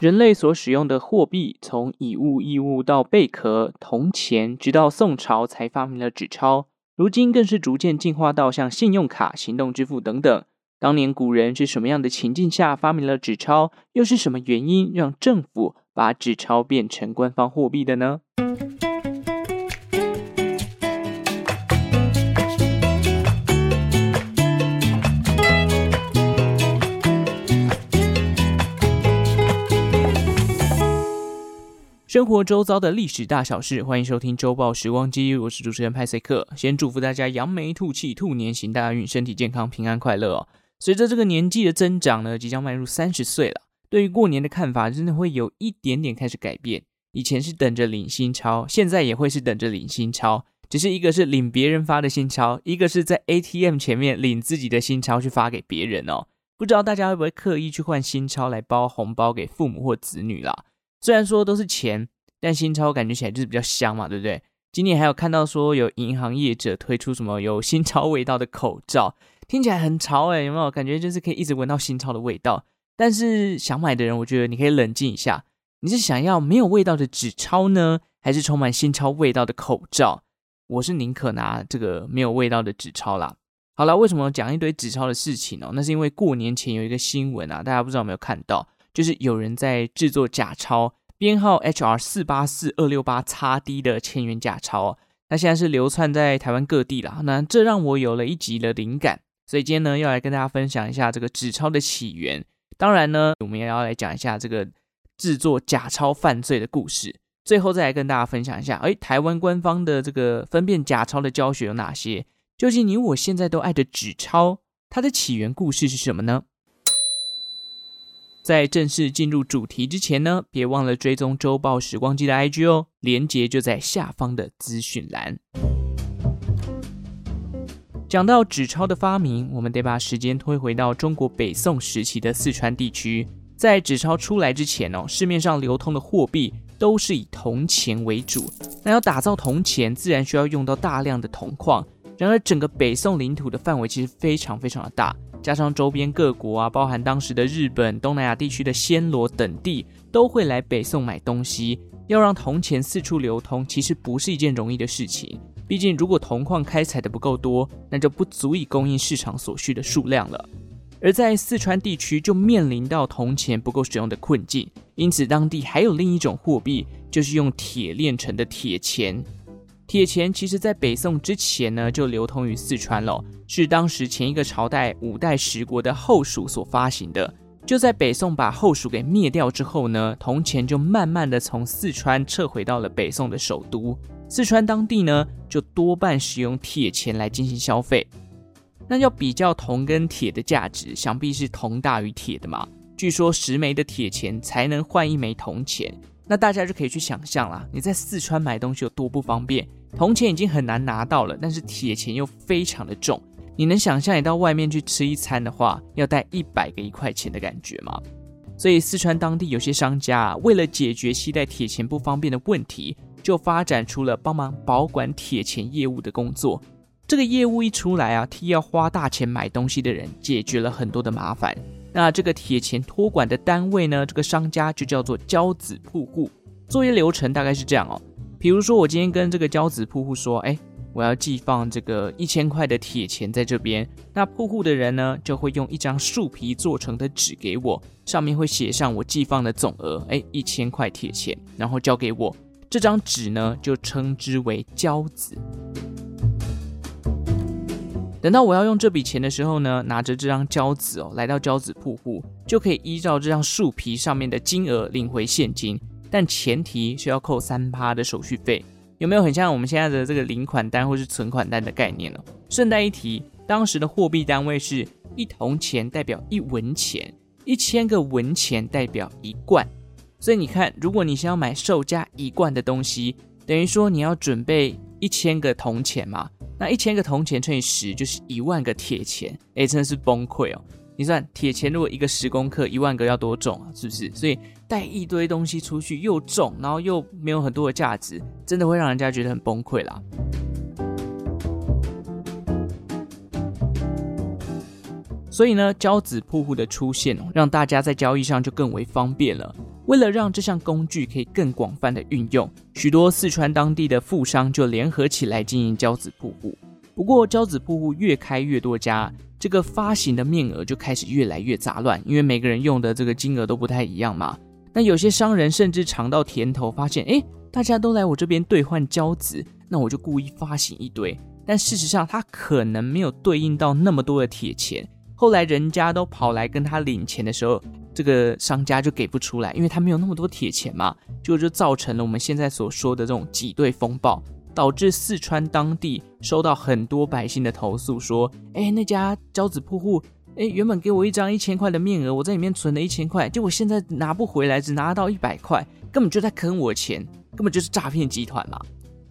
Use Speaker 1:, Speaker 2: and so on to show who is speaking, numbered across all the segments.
Speaker 1: 人类所使用的货币，从以物易物到贝壳、铜钱，直到宋朝才发明了纸钞，如今更是逐渐进化到像信用卡、行动支付等等。当年古人是什么样的情境下发明了纸钞？又是什么原因让政府把纸钞变成官方货币的呢？生活周遭的历史大小事，欢迎收听周报时光机，我是主持人派翠克。先祝福大家扬眉吐气，兔年行大运，身体健康，平安快乐哦。随着这个年纪的增长呢，即将迈入三十岁了，对于过年的看法真的会有一点点开始改变。以前是等着领新钞，现在也会是等着领新钞，只是一个是领别人发的新钞，一个是在 ATM 前面领自己的新钞去发给别人哦。不知道大家会不会刻意去换新钞来包红包给父母或子女啦？虽然说都是钱，但新钞感觉起来就是比较香嘛，对不对？今年还有看到说有银行业者推出什么有新钞味道的口罩，听起来很潮诶，有没有感觉就是可以一直闻到新钞的味道？但是想买的人，我觉得你可以冷静一下，你是想要没有味道的纸钞呢，还是充满新钞味道的口罩？我是宁可拿这个没有味道的纸钞啦。好了，为什么讲一堆纸钞的事情呢？那是因为过年前有一个新闻啊，大家不知道有没有看到？就是有人在制作假钞，编号 HR 四八四二六八 XD 的千元假钞，那现在是流窜在台湾各地了。那这让我有了一集的灵感，所以今天呢，要来跟大家分享一下这个纸钞的起源。当然呢，我们也要来讲一下这个制作假钞犯罪的故事。最后再来跟大家分享一下，哎，台湾官方的这个分辨假钞的教学有哪些？究竟你我现在都爱的纸钞，它的起源故事是什么呢？在正式进入主题之前呢，别忘了追踪周报时光机的 IG 哦，连接就在下方的资讯栏。讲到纸钞的发明，我们得把时间推回到中国北宋时期的四川地区。在纸钞出来之前哦，市面上流通的货币都是以铜钱为主。那要打造铜钱，自然需要用到大量的铜矿。然而，整个北宋领土的范围其实非常非常的大。加上周边各国啊，包含当时的日本、东南亚地区的暹罗等地，都会来北宋买东西。要让铜钱四处流通，其实不是一件容易的事情。毕竟，如果铜矿开采的不够多，那就不足以供应市场所需的数量了。而在四川地区，就面临到铜钱不够使用的困境。因此，当地还有另一种货币，就是用铁炼成的铁钱。铁钱其实，在北宋之前呢，就流通于四川了，是当时前一个朝代五代十国的后蜀所发行的。就在北宋把后蜀给灭掉之后呢，铜钱就慢慢的从四川撤回到了北宋的首都。四川当地呢，就多半使用铁钱来进行消费。那要比较铜跟铁的价值，想必是铜大于铁的嘛。据说十枚的铁钱才能换一枚铜钱。那大家就可以去想象啦，你在四川买东西有多不方便。铜钱已经很难拿到了，但是铁钱又非常的重。你能想象你到外面去吃一餐的话，要带一百个一块钱的感觉吗？所以四川当地有些商家啊，为了解决携带铁钱不方便的问题，就发展出了帮忙保管铁钱业务的工作。这个业务一出来啊，替要花大钱买东西的人解决了很多的麻烦。那这个铁钱托管的单位呢，这个商家就叫做交子铺户。作业流程大概是这样哦。比如说，我今天跟这个交子铺户说，哎，我要寄放这个一千块的铁钱在这边。那铺户的人呢，就会用一张树皮做成的纸给我，上面会写上我寄放的总额，哎，一千块铁钱，然后交给我。这张纸呢，就称之为交子。等到我要用这笔钱的时候呢，拿着这张胶子哦，来到胶子铺户，就可以依照这张树皮上面的金额领回现金，但前提是要扣三趴的手续费。有没有很像我们现在的这个领款单或是存款单的概念呢？顺带一提，当时的货币单位是一铜钱代表一文钱，一千个文钱代表一贯。所以你看，如果你想要买售价一贯的东西，等于说你要准备一千个铜钱嘛。那一千个铜钱乘以十就是一万个铁钱，哎，真的是崩溃哦！你算铁钱如果一个十公克，一万个要多重啊？是不是？所以带一堆东西出去又重，然后又没有很多的价值，真的会让人家觉得很崩溃啦。所以呢，交子铺户的出现，让大家在交易上就更为方便了。为了让这项工具可以更广泛的运用，许多四川当地的富商就联合起来经营交子瀑布。不过，交子瀑布越开越多家，这个发行的面额就开始越来越杂乱，因为每个人用的这个金额都不太一样嘛。那有些商人甚至尝到甜头，发现，哎，大家都来我这边兑换交子，那我就故意发行一堆。但事实上，他可能没有对应到那么多的铁钱。后来人家都跑来跟他领钱的时候，这个商家就给不出来，因为他没有那么多铁钱嘛，就就造成了我们现在所说的这种挤兑风暴，导致四川当地收到很多百姓的投诉，说，哎，那家交子铺户，哎，原本给我一张一千块的面额，我在里面存了一千块，结果现在拿不回来，只拿到一百块，根本就在坑我钱，根本就是诈骗集团嘛。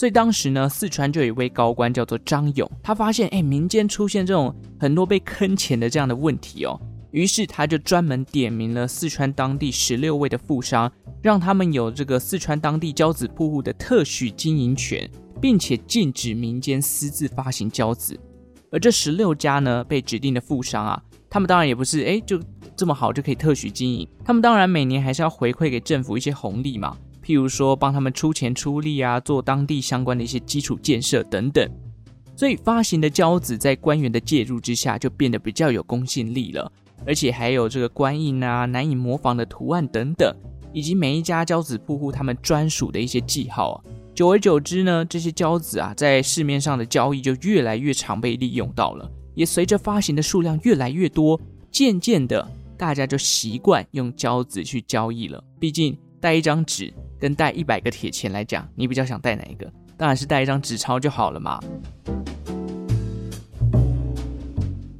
Speaker 1: 所以当时呢，四川就有一位高官叫做张勇，他发现，哎，民间出现这种很多被坑钱的这样的问题哦。于是他就专门点名了四川当地十六位的富商，让他们有这个四川当地交子铺户的特许经营权，并且禁止民间私自发行交子。而这十六家呢，被指定的富商啊，他们当然也不是哎就这么好就可以特许经营，他们当然每年还是要回馈给政府一些红利嘛，譬如说帮他们出钱出力啊，做当地相关的一些基础建设等等。所以发行的交子在官员的介入之下，就变得比较有公信力了。而且还有这个官印啊，难以模仿的图案等等，以及每一家交子铺户他们专属的一些记号啊。久而久之呢，这些交子啊，在市面上的交易就越来越常被利用到了。也随着发行的数量越来越多，渐渐的，大家就习惯用交子去交易了。毕竟带一张纸跟带一百个铁钱来讲，你比较想带哪一个？当然是带一张纸钞就好了嘛。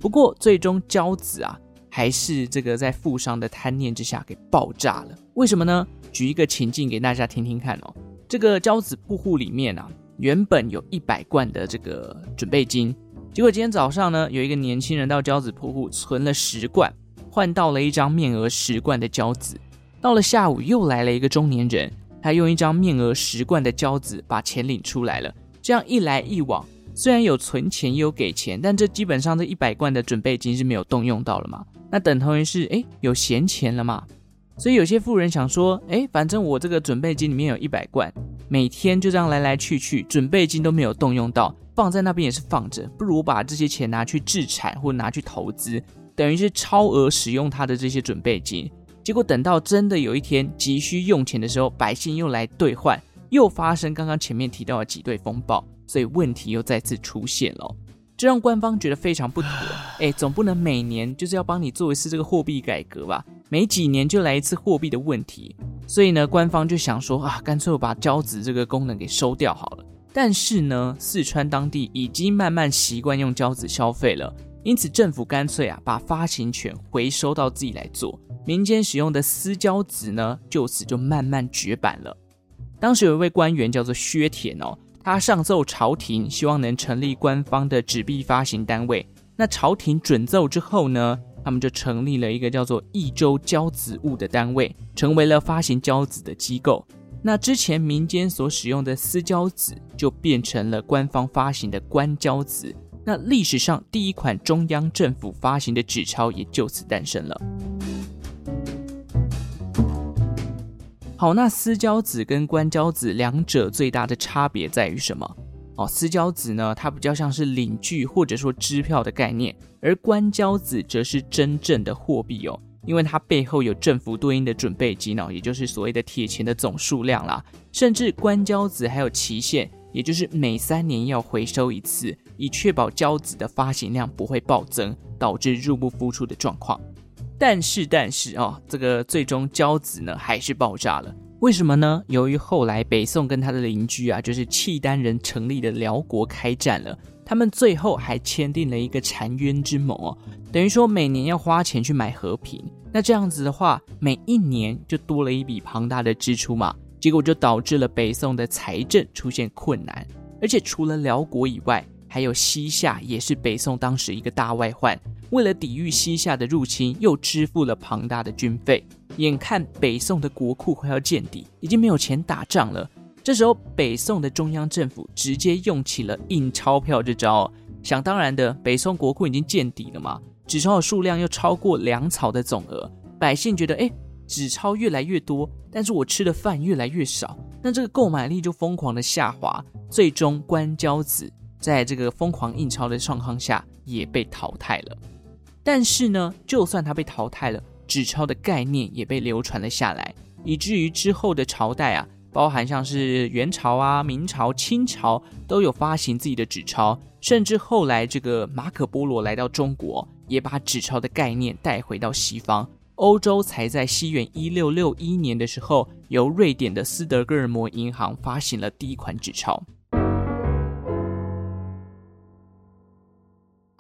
Speaker 1: 不过最终交子啊。还是这个在富商的贪念之下给爆炸了？为什么呢？举一个情境给大家听听看哦。这个交子瀑布里面啊，原本有一百贯的这个准备金，结果今天早上呢，有一个年轻人到交子铺户存了十贯，换到了一张面额十贯的交子。到了下午又来了一个中年人，他用一张面额十贯的交子把钱领出来了。这样一来一往，虽然有存钱也有给钱，但这基本上这一百贯的准备金是没有动用到了嘛。那等同于是哎，有闲钱了嘛？所以有些富人想说，哎，反正我这个准备金里面有一百贯，每天就这样来来去去，准备金都没有动用到，放在那边也是放着，不如把这些钱拿去置产或拿去投资，等于是超额使用他的这些准备金。结果等到真的有一天急需用钱的时候，百姓又来兑换，又发生刚刚前面提到的挤兑风暴，所以问题又再次出现了。这让官方觉得非常不妥，哎，总不能每年就是要帮你做一次这个货币改革吧？每几年就来一次货币的问题，所以呢，官方就想说啊，干脆我把交子这个功能给收掉好了。但是呢，四川当地已经慢慢习惯用交子消费了，因此政府干脆啊，把发行权回收到自己来做，民间使用的私交子呢，就此就慢慢绝版了。当时有一位官员叫做薛田哦。他上奏朝廷，希望能成立官方的纸币发行单位。那朝廷准奏之后呢，他们就成立了一个叫做益州交子务的单位，成为了发行交子的机构。那之前民间所使用的私交子，就变成了官方发行的官交子。那历史上第一款中央政府发行的纸钞也就此诞生了。好，那私交子跟官交子两者最大的差别在于什么？哦，私交子呢，它比较像是领据或者说支票的概念，而官交子则是真正的货币哦，因为它背后有政府对应的准备金哦，也就是所谓的铁钱的总数量啦，甚至官交子还有期限，也就是每三年要回收一次，以确保交子的发行量不会暴增，导致入不敷出的状况。但是，但是哦，这个最终交子呢还是爆炸了。为什么呢？由于后来北宋跟他的邻居啊，就是契丹人成立的辽国开战了，他们最后还签订了一个澶渊之盟哦，等于说每年要花钱去买和平。那这样子的话，每一年就多了一笔庞大的支出嘛，结果就导致了北宋的财政出现困难。而且除了辽国以外，还有西夏也是北宋当时一个大外患。为了抵御西夏的入侵，又支付了庞大的军费。眼看北宋的国库快要见底，已经没有钱打仗了。这时候，北宋的中央政府直接用起了印钞票这招。想当然的，北宋国库已经见底了嘛，纸钞的数量又超过粮草的总额。百姓觉得，哎，纸钞越来越多，但是我吃的饭越来越少，那这个购买力就疯狂的下滑，最终官交子在这个疯狂印钞的状况下也被淘汰了。但是呢，就算它被淘汰了，纸钞的概念也被流传了下来，以至于之后的朝代啊，包含像是元朝啊、明朝、清朝都有发行自己的纸钞，甚至后来这个马可波罗来到中国，也把纸钞的概念带回到西方。欧洲才在西元一六六一年的时候，由瑞典的斯德哥尔摩银行发行了第一款纸钞。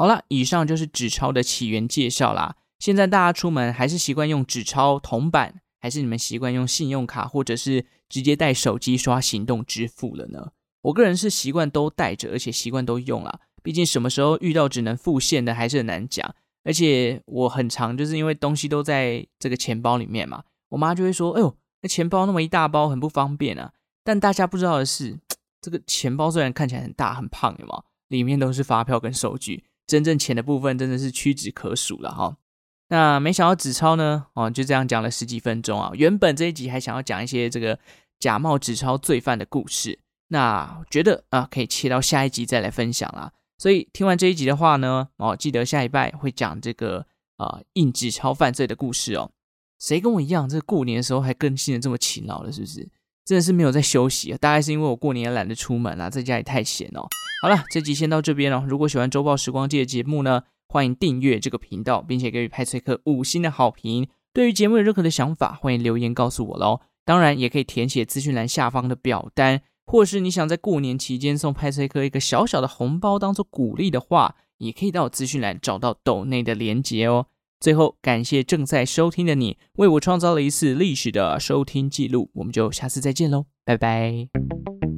Speaker 1: 好了，以上就是纸钞的起源介绍啦。现在大家出门还是习惯用纸钞铜板，还是你们习惯用信用卡，或者是直接带手机刷行动支付了呢？我个人是习惯都带着，而且习惯都用啦。毕竟什么时候遇到只能付现的，还是很难讲。而且我很常就是因为东西都在这个钱包里面嘛，我妈就会说：“哎呦，那钱包那么一大包，很不方便啊。”但大家不知道的是，这个钱包虽然看起来很大很胖，有吗？里面都是发票跟收据，真正钱的部分真的是屈指可数了哈。那没想到纸钞呢，哦，就这样讲了十几分钟啊。原本这一集还想要讲一些这个假冒纸钞罪犯的故事，那觉得啊，可以切到下一集再来分享啦。所以听完这一集的话呢，哦，记得下一拜会讲这个啊印纸钞犯罪的故事哦。谁跟我一样，这过年的时候还更新的这么勤劳了，是不是？真的是没有在休息。大概是因为我过年懒得出门啦，在家里太闲哦。好了，这集先到这边哦。如果喜欢周报时光机的节目呢，欢迎订阅这个频道，并且给予派翠克五星的好评。对于节目有任何的想法，欢迎留言告诉我喽。当然，也可以填写资讯栏下方的表单，或是你想在过年期间送派翠克一个小小的红包当做鼓励的话，也可以到资讯栏找到抖内的连结哦。最后，感谢正在收听的你，为我创造了一次历史的收听记录。我们就下次再见喽，拜拜。